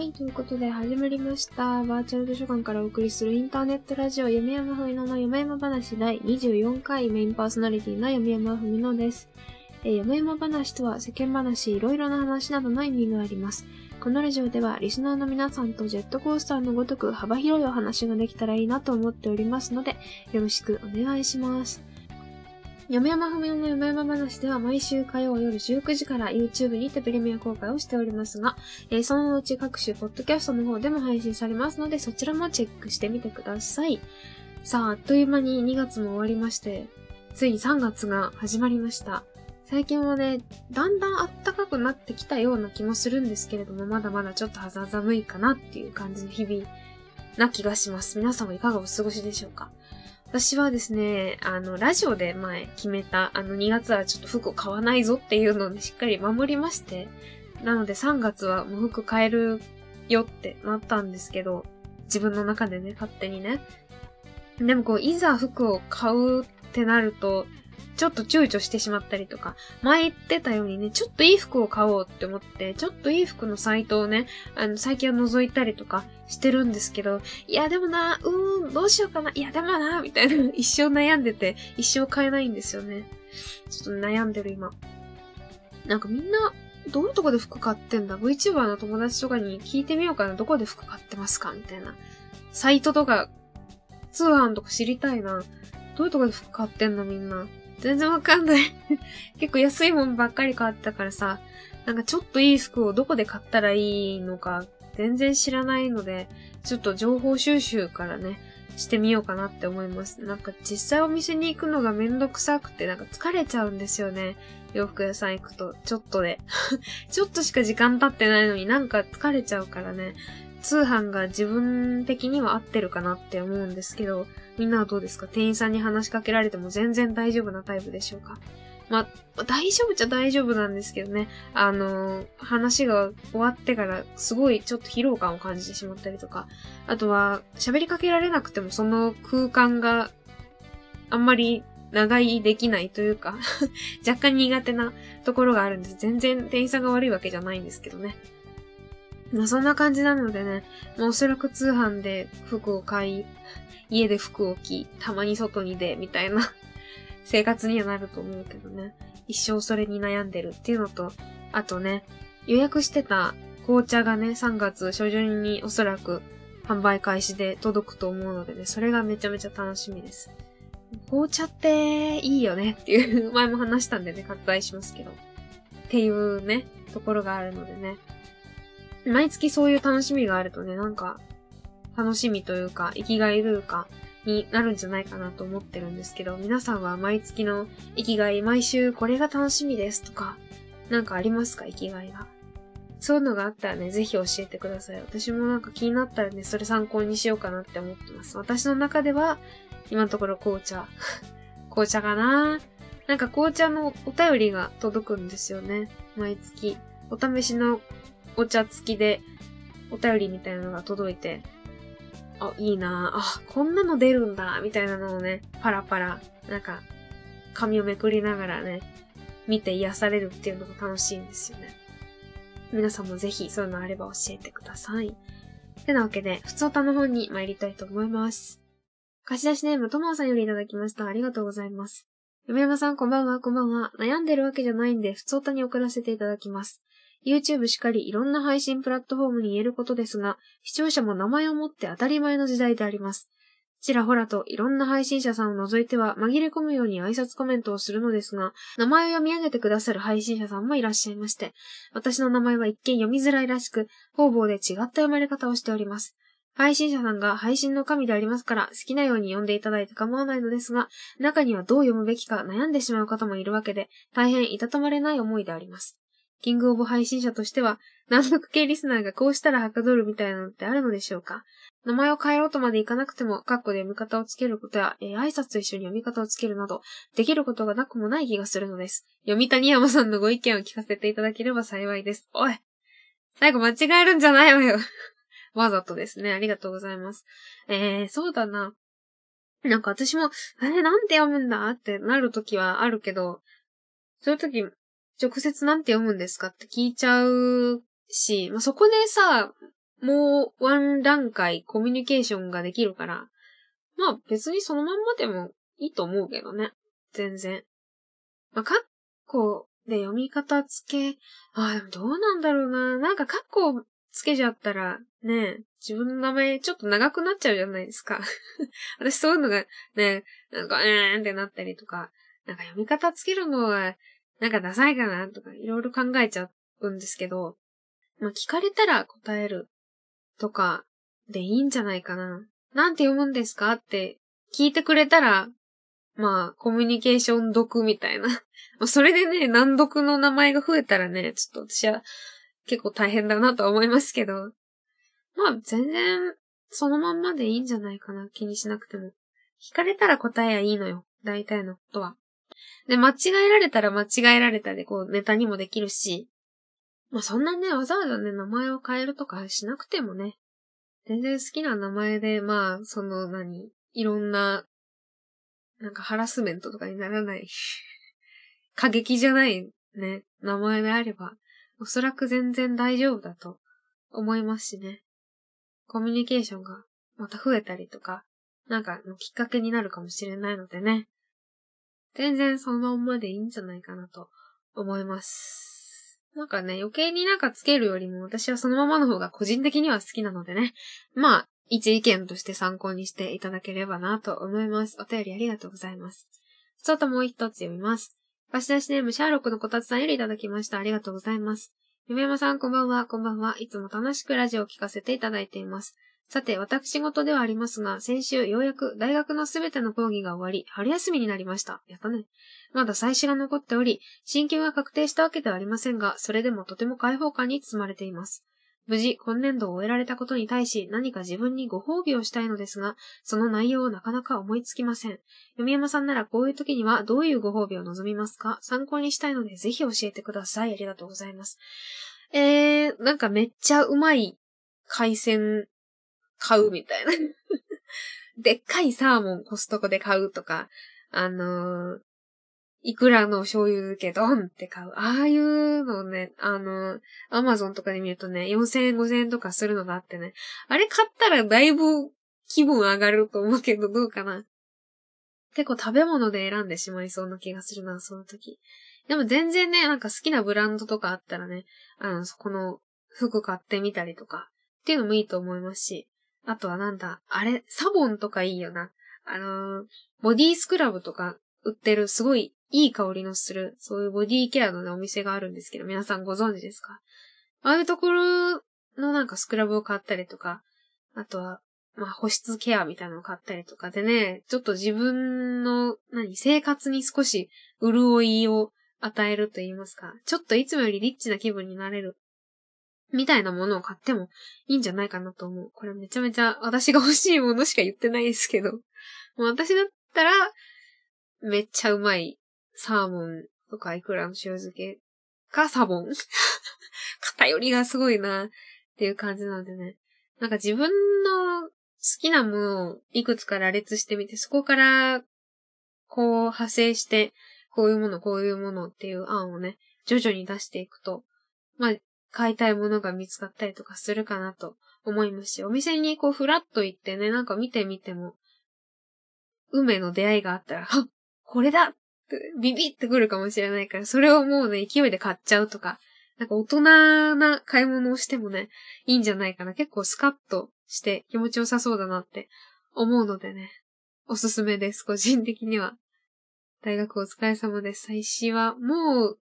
はい、ということで始まりました。バーチャル図書館からお送りするインターネットラジオ、読山ふみのの読山話第24回メインパーソナリティの読山ふみのです。えー、読山話とは世間話、いろいろな話などの意味があります。このラジオではリスナーの皆さんとジェットコースターのごとく幅広いお話ができたらいいなと思っておりますので、よろしくお願いします。読山ふみのの読山話では毎週火曜夜19時から YouTube にてプレミア公開をしておりますが、えーそのうち各種ポッドキャストの方でも配信されますので、そちらもチェックしてみてください。さあ、あっという間に2月も終わりまして、ついに3月が始まりました。最近はね、だんだん暖かくなってきたような気もするんですけれども、まだまだちょっと肌寒いかなっていう感じの日々な気がします。皆さんはいかがお過ごしでしょうか？私はですね、あの、ラジオで前決めた、あの、2月はちょっと服買わないぞっていうのでしっかり守りまして、なので3月はもう服買えるよってなったんですけど、自分の中でね、勝手にね。でもこう、いざ服を買うってなると、ちょっと躊躇してしまったりとか、前言ってたようにね、ちょっといい服を買おうって思って、ちょっといい服のサイトをね、あの、最近は覗いたりとかしてるんですけど、いやでもな、うーん、どうしようかな、いやでもな、みたいな、一生悩んでて、一生買えないんですよね。ちょっと悩んでる今。なんかみんな、どういうとこで服買ってんだ ?VTuber の友達とかに聞いてみようかな。どこで服買ってますか？みたいな。サイトとか、通販とか知りたいな。どういうとこで服買ってんの？みんな。全然わかんない。結構安いもんばっかり買ったからさ、なんかちょっといい服をどこで買ったらいいのか全然知らないので、ちょっと情報収集からね、してみようかなって思います。なんか実際お店に行くのがめんどくさくて、なんか疲れちゃうんですよね。洋服屋さん行くと、ちょっとで。ちょっとしか時間経ってないのになんか疲れちゃうからね。通販が自分的には合ってるかなって思うんですけど、みんなはどうですか？店員さんに話しかけられても全然大丈夫なタイプでしょうか？まあ、大丈夫じゃ大丈夫なんですけどね。あの話が終わってからすごいちょっと疲労感を感じてしまったりとか、あとは喋りかけられなくてもその空間があんまり長居できないというか、若干苦手なところがあるんです。全然店員さんが悪いわけじゃないんですけどね。まあそんな感じなのでね、まあおそらく通販で服を買い、家で服を着、たまに外に出、みたいな 生活にはなると思うけどね。一生それに悩んでるっていうのと、あとね、予約してた紅茶がね、3月初旬におそらく販売開始で届くと思うのでね、それがめちゃめちゃ楽しみです。紅茶っていいよねっていう、前も話したんでね、割愛しますけど。っていうね、ところがあるのでね。毎月そういう楽しみがあるとね、なんか、楽しみというか、生きがいというか、になるんじゃないかなと思ってるんですけど、皆さんは毎月の生きがい、毎週これが楽しみですとか、なんかありますか生きがいが？そういうのがあったらね、ぜひ教えてください。私もなんか気になったらね、それ参考にしようかなって思ってます。私の中では、今のところ紅茶。紅茶かな？なんか紅茶のお便りが届くんですよね。毎月。お試しのお茶付きで、お便りみたいなのが届いて、あ、いいなあ、こんなの出るんだ、みたいなのをね、パラパラ、なんか、紙をめくりながらね、見て癒されるっていうのが楽しいんですよね。皆さんもぜひそういうのあれば教えてください。てなわけで、ふつおたの方に参りたいと思います。貸し出しネームともさんよりいただきました。ありがとうございます。嫁山さんこんばんは、こんばんは。悩んでるわけじゃないんで、ふつおたに送らせていただきます。YouTube しかりいろんな配信プラットフォームに言えることですが、視聴者も名前を持って当たり前の時代であります。ちらほらといろんな配信者さんを除いては紛れ込むように挨拶コメントをするのですが、名前を読み上げてくださる配信者さんもいらっしゃいまして、私の名前は一見読みづらいらしく、方々で違った読まれ方をしております。配信者さんが配信の神でありますから、好きなように読んでいただいて構わないのですが、中にはどう読むべきか悩んでしまう方もいるわけで、大変いたたまれない思いであります。キングオブ配信者としては、難読系リスナーがこうしたらはかどるみたいなのってあるのでしょうか？名前を変えろとまでいかなくても、カッコで読み方をつけることや、えー挨拶と一緒に読み方をつけるなど、できることがなくもない気がするのです。読谷山さんのご意見を聞かせていただければ幸いです。おい最後間違えるんじゃないわよ。わざとですね。ありがとうございます。えー、そうだな。なんか私も、えー、なんて読むんだってなるときはあるけど、そういうとき、直接なんて読むんですかって聞いちゃうし、まあ、そこでさ、もうワン段階コミュニケーションができるから、まあ別にそのまんまでもいいと思うけどね。全然。まあ、カッコで読み方つけ、ああ、でもどうなんだろうな。なんかカッコつけちゃったら、ね、自分の名前ちょっと長くなっちゃうじゃないですか。私そういうのがね、なんか、えーんってなったりとか、なんか読み方つけるのは、なんかダサいかなとか、いろいろ考えちゃうんですけど、まあ、聞かれたら答えるとかでいいんじゃないかな。なんて読むんですかって聞いてくれたら、まあ、コミュニケーション読みたいな。まあそれでね、難読の名前が増えたらね、ちょっと私は結構大変だなとは思いますけど。まあ、全然、そのまんまでいいんじゃないかな。気にしなくても。聞かれたら答えはいいのよ。大体のことは。で、間違えられたら間違えられたで、こう、ネタにもできるし。まあ、そんなね、わざわざね、名前を変えるとかしなくてもね。全然好きな名前で、まあ、その何、いろんななんかハラスメントとかにならない 過激じゃないね、名前であれば、おそらく全然大丈夫だと思いますしね。コミュニケーションがまた増えたりとか、なんかのきっかけになるかもしれないのでね。全然そのままでいいんじゃないかなと思います。なんかね、余計になんかつけるよりも私はそのままの方が個人的には好きなのでね。まあ、一意見として参考にしていただければなと思います。お便りありがとうございます。そうともう一つ読みます。貸し出しネームシャーロックのこたつさんよりいただきました。ありがとうございます。夢山さんこんばんは、こんばんは。いつも楽しくラジオを聞かせていただいています。さて、私事ではありますが、先週ようやく大学のすべての講義が終わり、春休みになりました。やったね。まだ最初が残っており、進級が確定したわけではありませんが、それでもとても開放感に包まれています。無事、今年度を終えられたことに対し、何か自分にご褒美をしたいのですが、その内容をなかなか思いつきません。読山さんならこういう時にはどういうご褒美を望みますか？参考にしたいので、ぜひ教えてください。ありがとうございます。えー、なんかめっちゃうまい海鮮買うみたいな。でっかいサーモンコストコで買うとか、あのー、いくらの醤油漬けドンって買う。ああいうのね、あの、アマゾンとかで見るとね、4000円、5000円とかするのがあってね。あれ買ったらだいぶ気分上がると思うけど、どうかな。結構食べ物で選んでしまいそうな気がするな、その時。でも全然ね、なんか好きなブランドとかあったらね、あの、そこの服買ってみたりとか、っていうのもいいと思いますし。あとはなんだ、あれ、サボンとかいいよな。あのー、ボディースクラブとか売ってるすごいいい香りのする、そういうボディケアのね、お店があるんですけど、皆さんご存知ですか？ああいうところのなんかスクラブを買ったりとか、あとは、まあ保湿ケアみたいなのを買ったりとかでね、ちょっと自分の、何、生活に少し潤いを与えると言いますか、ちょっといつもよりリッチな気分になれる。みたいなものを買ってもいいんじゃないかなと思う。これめちゃめちゃ私が欲しいものしか言ってないですけど。もう私だったら、めっちゃうまいサーモンとかイクラの塩漬けかサボン 偏りがすごいなっていう感じなのでね。なんか自分の好きなものをいくつか羅列してみて、そこからこう派生して、こういうもの、こういうものっていう案をね、徐々に出していくと、まあ、買いたいものが見つかったりとかするかなと思いますし、お店にこうフラッと行ってね、なんか見てみても、運命の出会いがあったら、はっこれだってビビってくるかもしれないから、それをもうね、勢いで買っちゃうとか、なんか大人な買い物をしてもね、いいんじゃないかな。結構スカッとして気持ちよさそうだなって思うのでね、おすすめです、個人的には。大学お疲れ様です。最新は、もう、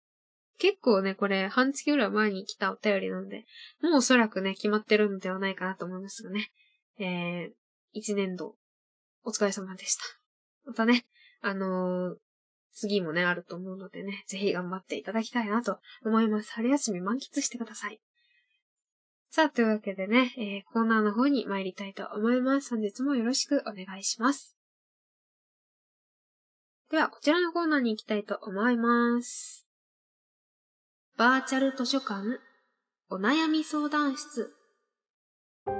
結構ね、これ、半月ぐらい前に来たお便りなんで、もうおそらくね、決まってるのではないかなと思いますがね。えー、一年度、お疲れ様でした。またね、あのー、次もね、あると思うのでね、ぜひ頑張っていただきたいなと思います。春休み満喫してください。さあ、というわけでね、えー、コーナーの方に参りたいと思います。本日もよろしくお願いします。では、こちらのコーナーに行きたいと思います。バーチャル図書館、お悩み相談室。は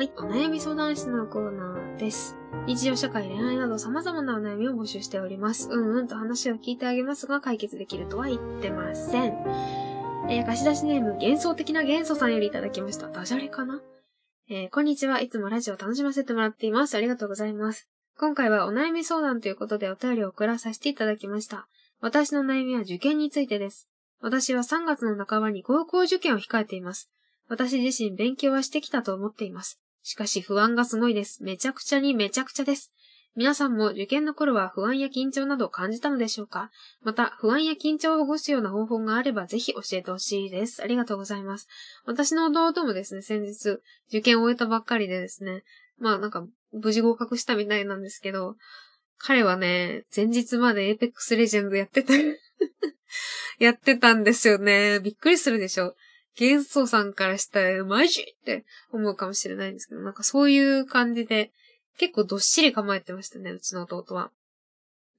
い、お悩み相談室のコーナーです。日常社会、恋愛など様々なお悩みを募集しております。うんうんと話を聞いてあげますが、解決できるとは言ってません。えー、貸し出しネーム、幻想的な元素さんよりいただきました。ダジャレかな？えー、こんにちは。いつもラジオ楽しませてもらっています。ありがとうございます。今回はお悩み相談ということでお便りを送らさせていただきました。私の悩みは受験についてです。私は3月の半ばに高校受験を控えています。私自身勉強はしてきたと思っています。しかし不安がすごいです。めちゃくちゃにめちゃくちゃです。皆さんも受験の頃は不安や緊張などを感じたのでしょうか？また、不安や緊張をほぐすような方法があればぜひ教えてほしいです。ありがとうございます。私の弟もですね、先日、受験を終えたばっかりでですね、まあなんか、無事合格したみたいなんですけど、彼はね、前日まで Apex Legends やってた やってたんですよね。びっくりするでしょ。幻想さんからしたら、マジって思うかもしれないんですけど、なんかそういう感じで、結構どっしり構えてましたね、うちの弟は。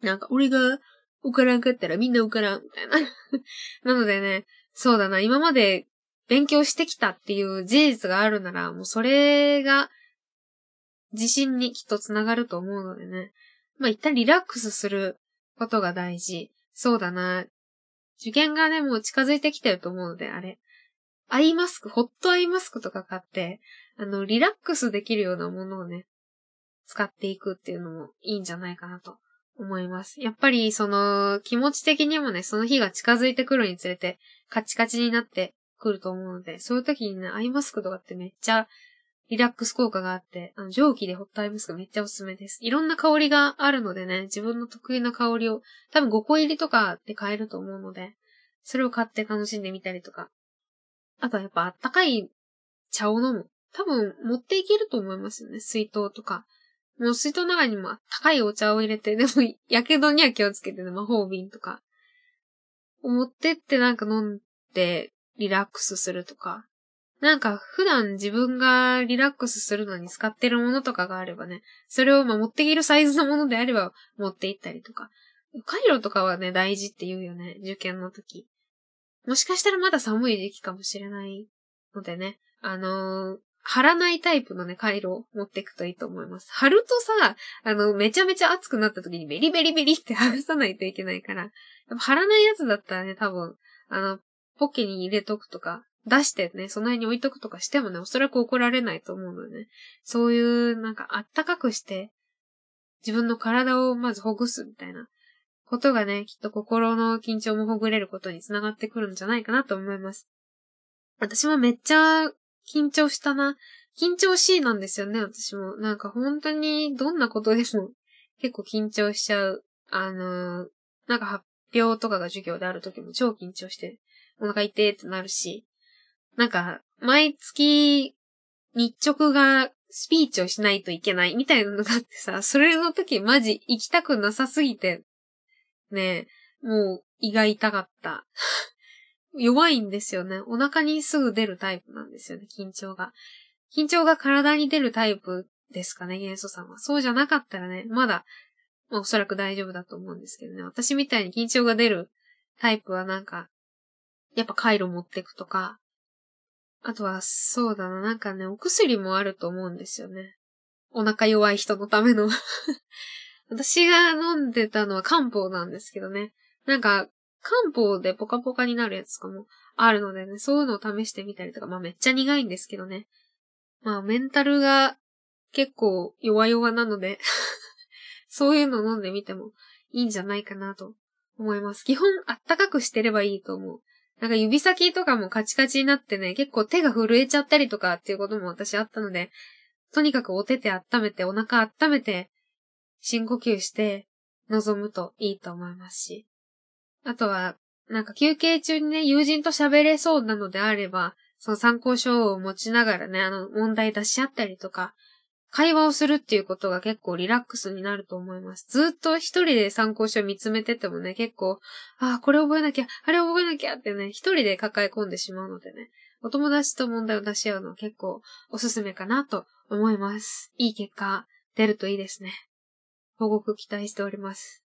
なんか、俺が受からんかったらみんな受からん、みたいな。なのでね、そうだな、今まで勉強してきたっていう事実があるなら、もうそれが自信にきっとつながると思うのでね。まあ、一旦リラックスすることが大事。そうだな。受験がね、もう近づいてきてると思うので、あれ。アイマスク、ホットアイマスクとか買って、あの、リラックスできるようなものをね、使っていくっていうのもいいんじゃないかなと思います。やっぱりその気持ち的にもね、その日が近づいてくるにつれてカチカチになってくると思うので、そういう時にね、アイマスクとかってめっちゃリラックス効果があって、あの蒸気でホットアイマスクめっちゃおすすめです。いろんな香りがあるのでね、自分の得意な香りを多分5個入りとかで買えると思うので、それを買って楽しんでみたりとか。あとはやっぱあったかい茶を飲む。多分持っていけると思いますよね。水筒とか。もう水筒の中にも高いお茶を入れて、でも、やけどには気をつけてね、魔法瓶とか。持ってってなんか飲んでリラックスするとか。なんか普段自分がリラックスするのに使ってるものとかがあればね、それをま持っているサイズのものであれば持って行ったりとか。カイロとかはね、大事って言うよね、受験の時。もしかしたらまだ寒い時期かもしれないのでね、あのー、貼らないタイプのね、回路を持っていくといいと思います。貼るとさ、あの、めちゃめちゃ熱くなった時にベリベリベリって剥がさないといけないから、貼らないやつだったらね、多分、あの、ポッケに入れとくとか、出してね、その辺に置いとくとかしてもね、おそらく怒られないと思うのでね、そういう、なんか、あったかくして、自分の体をまずほぐすみたいなことがね、きっと心の緊張もほぐれることにつながってくるんじゃないかなと思います。私もめっちゃ緊張したな。緊張しいなんですよね、私も。なんか本当にどんなことでも結構緊張しちゃう。あのー、なんか発表とかが授業である時も超緊張して、お腹痛いってなるし、なんか、毎月日直がスピーチをしないといけないみたいなのがあってさ、それの時マジ行きたくなさすぎて、ねえもう胃が痛かった。弱いんですよね。お腹にすぐ出るタイプなんですよね、緊張が。緊張が体に出るタイプですかね、元素さんは。そうじゃなかったらね、まだ、まあ、おそらく大丈夫だと思うんですけどね。私みたいに緊張が出るタイプはなんか、やっぱ回路持ってくとか、あとは、そうだな、なんかね、お薬もあると思うんですよね。お腹弱い人のための 私が飲んでたのは漢方なんですけどね。なんか、漢方でポカポカになるやつとかもあるのでね、そういうのを試してみたりとか、まあめっちゃ苦いんですけどね。まあメンタルが結構弱々なので そういうのを飲んでみてもいいんじゃないかなと思います。基本あったかくしてればいいと思う。なんか指先とかもカチカチになってね、結構手が震えちゃったりとかっていうことも私あったので、とにかくお手手温めて、お腹温めて、深呼吸して臨むといいと思いますし。あとは、なんか休憩中にね、友人と喋れそうなのであれば、その参考書を持ちながらね、あの、問題出し合ったりとか、会話をするっていうことが結構リラックスになると思います。ずっと一人で参考書見つめててもね、結構、ああ、これ覚えなきゃ、あれ覚えなきゃってね、一人で抱え込んでしまうのでね、お友達と問題を出し合うのは結構おすすめかなと思います。いい結果出るといいですね。報告期待しております。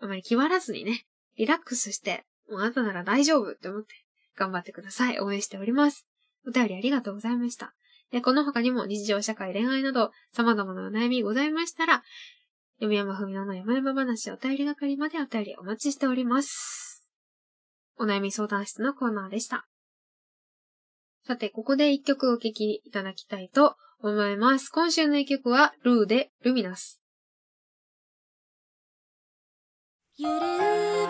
あまり気張らずにね、リラックスして、もうあなたなら大丈夫って思って頑張ってください。応援しております。お便りありがとうございました。えこの他にも日常、社会、恋愛など様々なお悩みございましたら、読山文乃の山々話お便り係までお便りお待ちしております。お悩み相談室のコーナーでした。さて、ここで一曲お聴きいただきたいと思います。今週の一曲は、ルーでルミナス。ゆる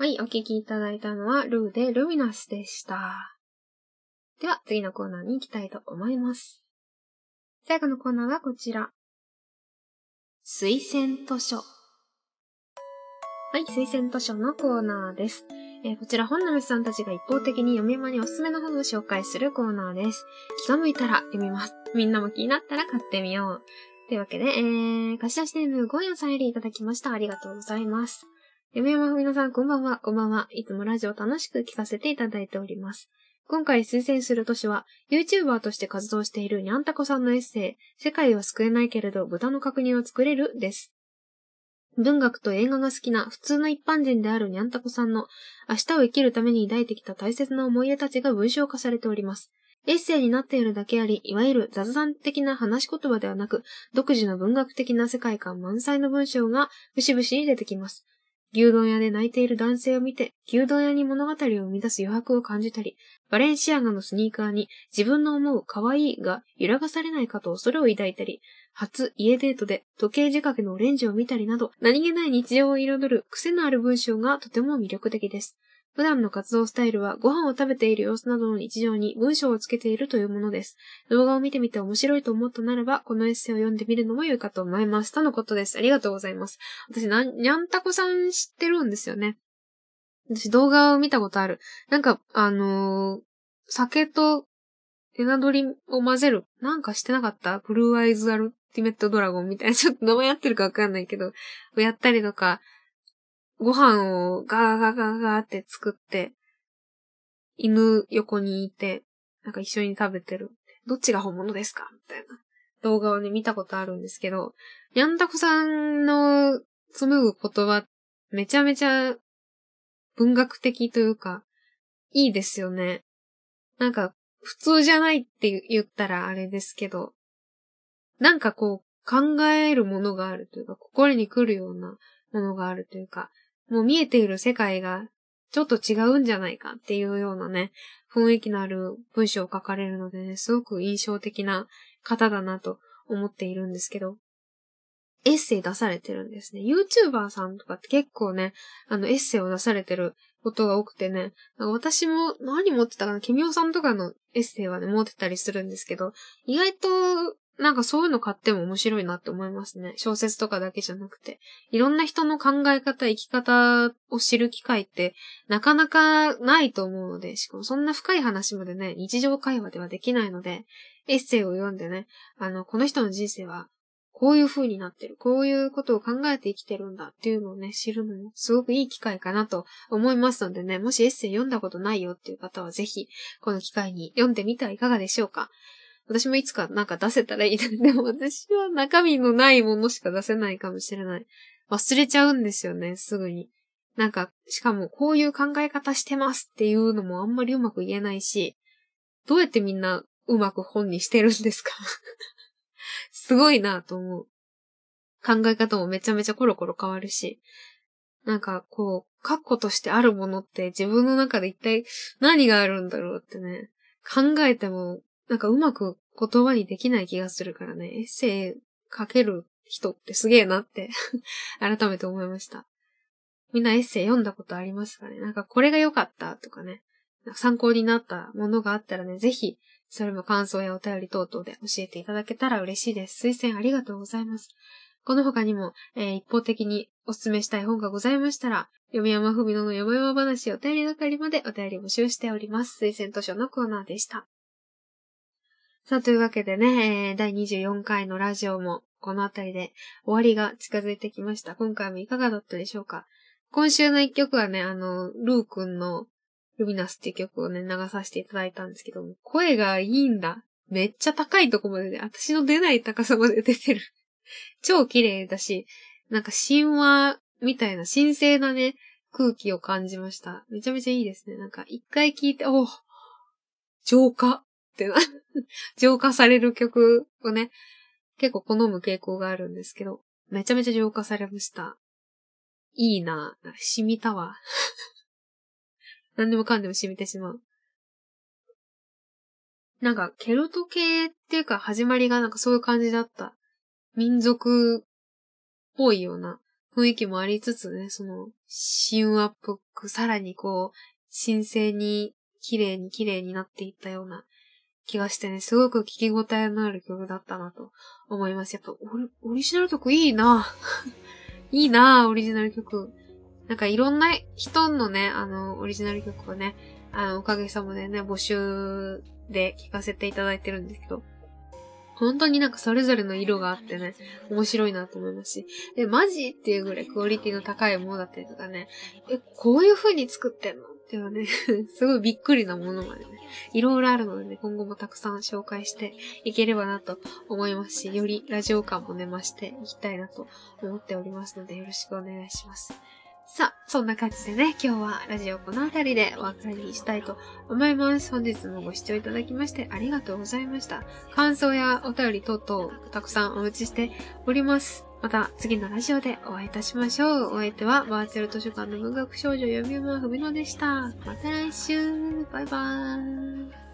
はい、お聴きいただいたのは、ルーでルミナスでした。では、次のコーナーに行きたいと思います。最後のコーナーはこちら。推薦図書。はい、推薦図書のコーナーです。えー、こちら本のさんたちが一方的に読み間におすすめの本を紹介するコーナーです。気が向いたら読みます。みんなも気になったら買ってみよう。というわけで、えー、貸し出しネームゴーヤンさんよりいただきました。ありがとうございます。読山ふみのさん、こんばんは、こんばんは。いつもラジオ楽しく聞かせていただいております。今回推薦する都市は、YouTuber として活動しているにゃんたこさんのエッセイ、世界は救えないけれど豚の角煮を作れるです。文学と映画が好きな普通の一般人であるにゃんたこさんの明日を生きるために抱いてきた大切な思い出たちが文章化されております。エッセイになっているだけあり、いわゆる雑談的な話し言葉ではなく、独自の文学的な世界観満載の文章が節々に出てきます。牛丼屋で泣いている男性を見て、牛丼屋に物語を生み出す余白を感じたり、バレンシアガのスニーカーに自分の思う可愛いが揺らがされないかと恐れを抱いたり、初家デートで時計仕掛けのオレンジを見たりなど、何気ない日常を彩る癖のある文章がとても魅力的です。普段の活動スタイルはご飯を食べている様子などの日常に文章をつけているというものです。動画を見てみて面白いと思ったならば、このエッセイを読んでみるのも良いかと思います。とのことです。ありがとうございます。私、なん、にゃんたこさん知ってるんですよね。私動画を見たことある。なんか、あのー酒とエナドリを混ぜる。なんかしてなかった？ブルーアイズアルティメットドラゴンみたいな、ちょっと名前合ってるかわかんないけど、やったりとか、ご飯をガーガーガーガーって作って、犬横にいて、なんか一緒に食べてる。どっちが本物ですかみたいな動画をね、見たことあるんですけど、にゃんたこさんの紡ぐ言葉、めちゃめちゃ文学的というか、いいですよね。なんか、普通じゃないって言ったらあれですけど、なんかこう、考えるものがあるというか、心に来るようなものがあるというか、もう見えている世界がちょっと違うんじゃないかっていうようなね、雰囲気のある文章を書かれるのでね、すごく印象的な方だなと思っているんですけど、エッセイ出されてるんですね。YouTuber さんとかって結構ね、あの、エッセイを出されてることが多くてね、私も何持ってたかな、ケミオさんとかのエッセイはね、持ってたりするんですけど、意外と、なんかそういうの買っても面白いなって思いますね。小説とかだけじゃなくて。いろんな人の考え方、生き方を知る機会ってなかなかないと思うので、しかもそんな深い話までね、日常会話ではできないので、エッセイを読んでね、あの、この人の人生はこういう風になってる。こういうことを考えて生きてるんだっていうのをね、知るのもすごくいい機会かなと思いますのでね、もしエッセイ読んだことないよっていう方はぜひ、この機会に読んでみてはいかがでしょうか。私もいつかなんか出せたらいいな。でも私は中身のないものしか出せないかもしれない。忘れちゃうんですよね、すぐに。なんか、しかもこういう考え方してますっていうのもあんまりうまく言えないし、どうやってみんなうまく本にしてるんですか？すごいなと思う。考え方もめちゃめちゃコロコロ変わるし、なんかこう、確固としてあるものって自分の中で一体何があるんだろうってね、考えても、なんかうまく言葉にできない気がするからね、エッセイ書ける人ってすげえなって 改めて思いました。みんなエッセイ読んだことありますかね？なんかこれが良かったとかね、か参考になったものがあったらね、ぜひ、それも感想やお便り等々で教えていただけたら嬉しいです。推薦ありがとうございます。この他にも、えー一方的にお勧めしたい本がございましたら、読山文乃のよもやま話お便り係までお便り募集しております。推薦図書のコーナーでした。さあ、というわけでね、えー第24回のラジオもこの辺りで終わりが近づいてきました。今回もいかがだったでしょうか？今週の一曲はね、あの、ルー君のルミナスっていう曲をね、流させていただいたんですけども、声がいいんだ。めっちゃ高いとこまでね、私の出ない高さまで出てる。超綺麗だし、なんか神話みたいな神聖なね、空気を感じました。めちゃめちゃいいですね。なんか一回聴いて、お浄化ってな、浄化される曲をね、結構好む傾向があるんですけど、めちゃめちゃ浄化されました。いいな染みたわ。何でもかんでも染みてしまう。なんか、ケルト系っていうか始まりがなんかそういう感じだった。民族っぽいような雰囲気もありつつね、その、神話っぽく、さらにこう、神聖に、綺麗に綺麗になっていったような気がしてね、すごく聞き応えのある曲だったなと思います。やっぱオリ、ジナル曲いいな いいなオリジナル曲。なんかいろんな人のね、あの、オリジナル曲をね、あの、おかげさまでね、募集で聴かせていただいてるんですけど、本当になんかそれぞれの色があってね、面白いなと思いますし、え、マジっていうぐらいクオリティの高いものだったりとかね、え、こういう風に作ってんのではね、すごいびっくりなものまでね、いろいろあるのでね、今後もたくさん紹介していければなと思いますし、よりラジオ感もね、増していきたいなと思っておりますので、よろしくお願いします。さあ、そんな感じでね、今日はラジオこの辺りでお別れにしたいと思います。本日もご視聴いただきましてありがとうございました。感想やお便り等々たくさんお待ちしております。また次のラジオでお会いいたしましょう。お相手はバーチャル図書館の文学少女読み馬ふみのでした。また来週バイバーイ